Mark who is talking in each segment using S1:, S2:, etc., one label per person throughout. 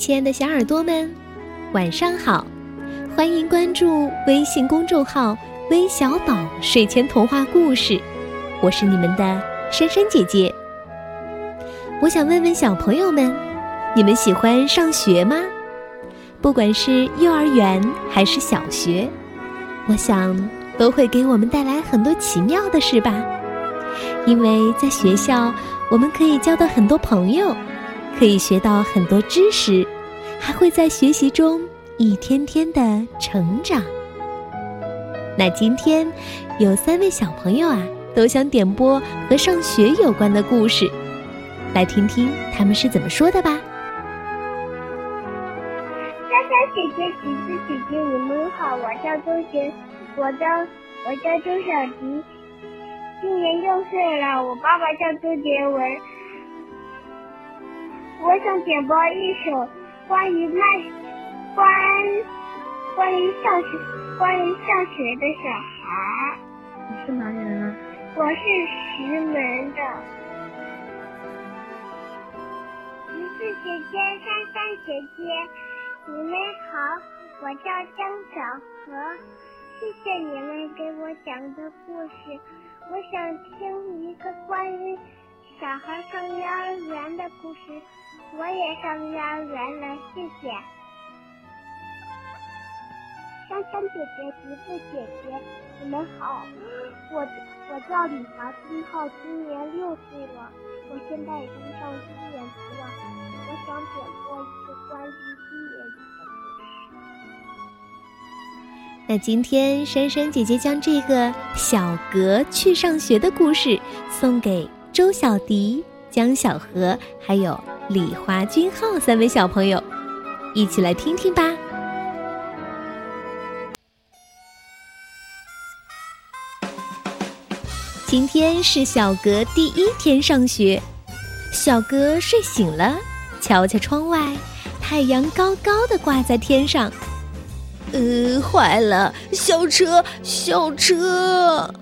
S1: 亲爱的小耳朵们，晚上好！欢迎关注微信公众号“微小宝睡前童话故事”，我是你们的珊珊姐姐。我想问问小朋友们，你们喜欢上学吗？不管是幼儿园还是小学，我想都会给我们带来很多奇妙的事吧。因为在学校，我们可以交到很多朋友。可以学到很多知识，还会在学习中一天天的成长。那今天有三位小朋友啊，都想点播和上学有关的故事，来听听他们是怎么说的吧。
S2: 小小姐姐、橘子姐姐，你们好，我叫周杰，我叫我叫周小迪，今年六岁了，我爸爸叫周杰文。我想点播一首关于卖关关于上学关于上学的小孩。
S3: 你是哪里人啊？
S2: 我是石门的。橘子姐姐、珊珊姐姐，你们好，我叫张小河，谢谢你们给我讲的故事。我想听一个关于小孩上幼儿园的故事。我也上幼儿园了，谢谢。珊珊姐姐、橘子姐姐，你们好，我我叫李华金浩，今年六岁了，我现在已经上一年级了。我想点播一个关于一年级的故
S1: 事。那今天珊珊姐姐将这个小格去上学的故事送给周小迪、江小河，还有。李华君浩三位小朋友，一起来听听吧。今天是小格第一天上学，小格睡醒了，瞧瞧窗外，太阳高高的挂在天上。
S4: 呃，坏了，校车，校车！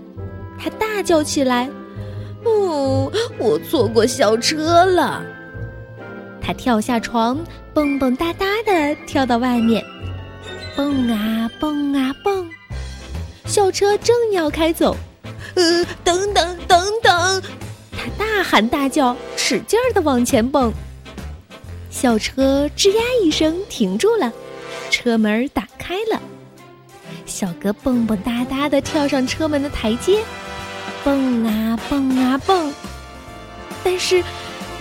S1: 他大叫起来：“
S4: 哦，我错过校车了！”
S1: 他跳下床，蹦蹦哒哒的跳到外面，蹦啊蹦啊蹦。校车正要开走，
S4: 呃，等等等等！
S1: 他大喊大叫，使劲儿的往前蹦。校车吱呀一声停住了，车门打开了。小哥蹦蹦哒哒的跳上车门的台阶，蹦啊蹦啊蹦，但是。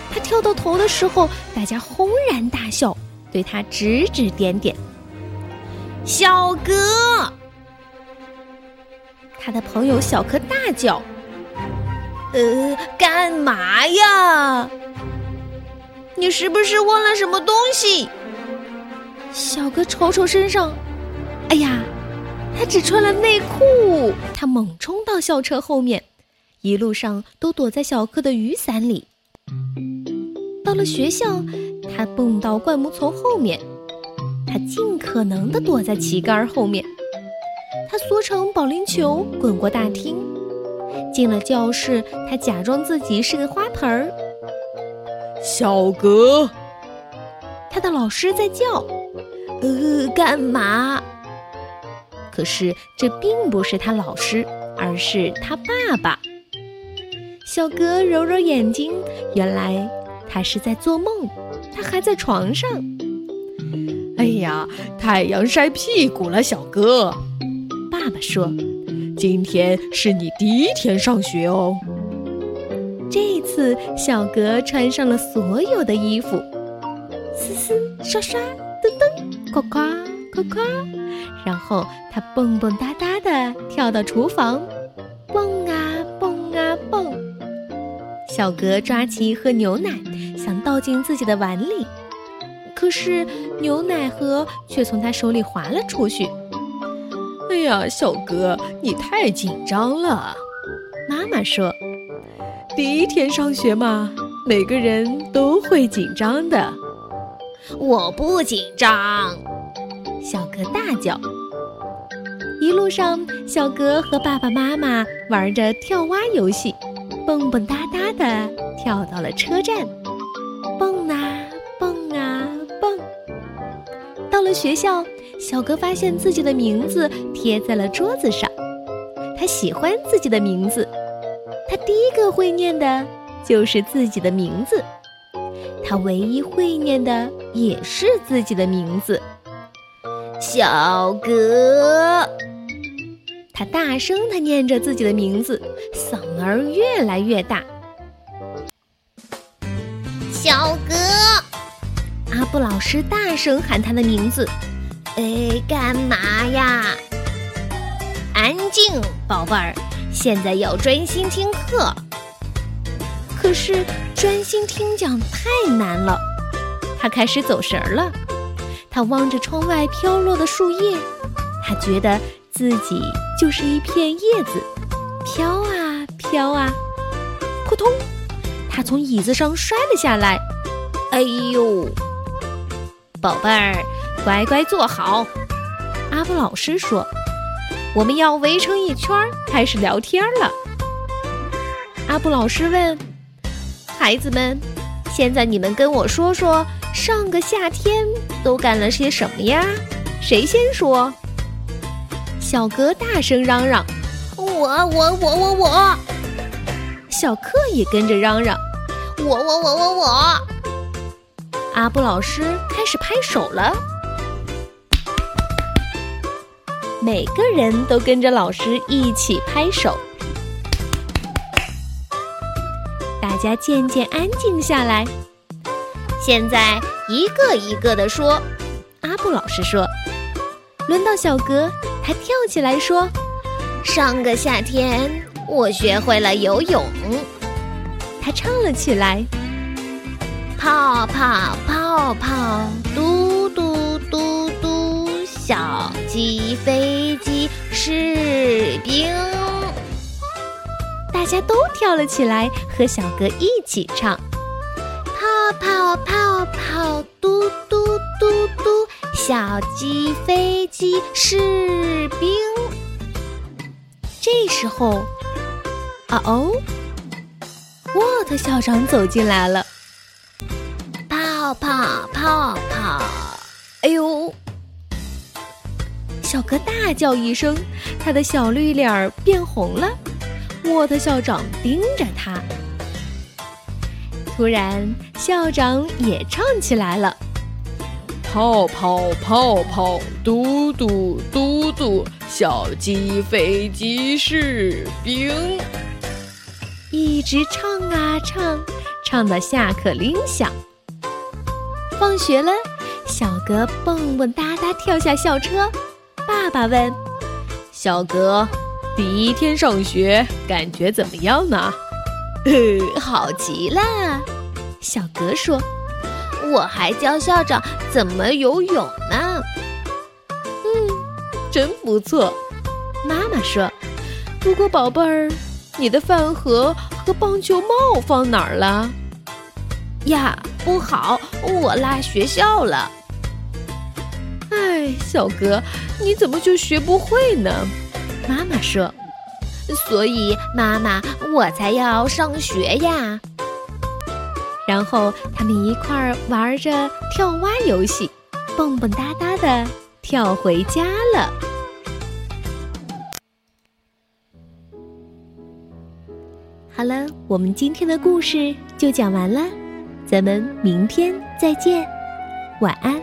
S1: 他跳到头的时候，大家轰然大笑，对他指指点点。
S4: 小哥，
S1: 他的朋友小柯大叫：“
S4: 呃，干嘛呀？你是不是忘了什么东西？”
S1: 小哥瞅瞅身上，哎呀，他只穿了内裤。他猛冲到校车后面，一路上都躲在小克的雨伞里。到了学校，他蹦到灌木丛后面，他尽可能的躲在旗杆后面，他缩成保龄球滚过大厅，进了教室，他假装自己是个花盆儿。
S4: 小格，
S1: 他的老师在叫，
S4: 呃，干嘛？
S1: 可是这并不是他老师，而是他爸爸。小格揉揉眼睛，原来。他是在做梦，他还在床上。
S4: 哎呀，太阳晒屁股了，小哥。
S1: 爸爸说：“
S4: 今天是你第一天上学哦。”
S1: 这次小格穿上了所有的衣服，嘶嘶刷刷，噔噔夸夸夸夸，然后他蹦蹦哒哒的跳到厨房，蹦。小格抓起一盒牛奶。想倒进自己的碗里，可是牛奶盒却从他手里滑了出去。
S4: 哎呀，小格，你太紧张了。
S1: 妈妈说：“
S4: 第一天上学嘛，每个人都会紧张的。”
S3: 我不紧张，
S1: 小格大叫。一路上，小格和爸爸妈妈玩着跳蛙游戏，蹦蹦哒哒的跳到了车站。蹦啊蹦啊蹦，到了学校，小格发现自己的名字贴在了桌子上。他喜欢自己的名字，他第一个会念的就是自己的名字，他唯一会念的也是自己的名字。
S4: 小格，
S1: 他大声的念着自己的名字，嗓儿越来越大。
S3: 小格，
S1: 阿布老师大声喊他的名字。
S4: 哎，干嘛呀？
S3: 安静，宝贝儿，现在要专心听课。
S1: 可是专心听讲太难了，他开始走神儿了。他望着窗外飘落的树叶，他觉得自己就是一片叶子，飘啊飘啊，扑通，他从椅子上摔了下来。
S4: 哎呦，
S3: 宝贝儿，乖乖坐好。
S1: 阿布老师说。我们要围成一圈，开始聊天了。阿布老师问：“孩子们，现在你们跟我说说，上个夏天都干了些什么呀？谁先说？”小格大声嚷嚷：“
S4: 我我我我我！”
S1: 小克也跟着嚷嚷：“
S4: 我我我我我！”
S1: 阿布老师开始拍手了。每个人都跟着老师一起拍手，大家渐渐安静下来。
S3: 现在一个一个的说，
S1: 阿布老师说：“轮到小格，他跳起来说：
S3: 上个夏天我学会了游泳。”
S1: 他唱了起来：
S3: 泡泡泡泡，嘟嘟嘟嘟，小鸡飞机士兵。
S1: 大家都跳了起来，和小哥一起唱：
S3: 泡泡泡泡，嘟，小鸡飞机士兵。
S1: 这时候，啊哦，沃特校长走进来了。
S3: 泡泡泡泡，
S4: 哎呦！
S1: 小哥大叫一声，他的小绿脸儿变红了。沃特校长盯着他，突然校长也唱起来了：
S5: 泡泡泡泡，嘟嘟嘟嘟，小鸡飞机士兵。
S1: 一直唱啊唱，唱到下课铃响。放学了，小格蹦蹦哒哒跳下校车。爸爸问：“
S5: 小格，第一天上学感觉怎么样呢？”“
S4: 呃，好极了。”
S1: 小格说，“
S4: 我还教校长怎么游泳呢。”“
S1: 嗯，真不错。”妈妈说，“不过宝贝儿，你的饭盒和棒球帽放哪儿了？”“
S4: 呀，不好，我落学校了。”
S1: 哎，小格，你怎么就学不会呢？妈妈说：“
S4: 所以妈妈，我才要上学呀。”
S1: 然后他们一块儿玩着跳蛙游戏，蹦蹦哒哒的跳回家了。好了，我们今天的故事就讲完了，咱们明天再见，晚安。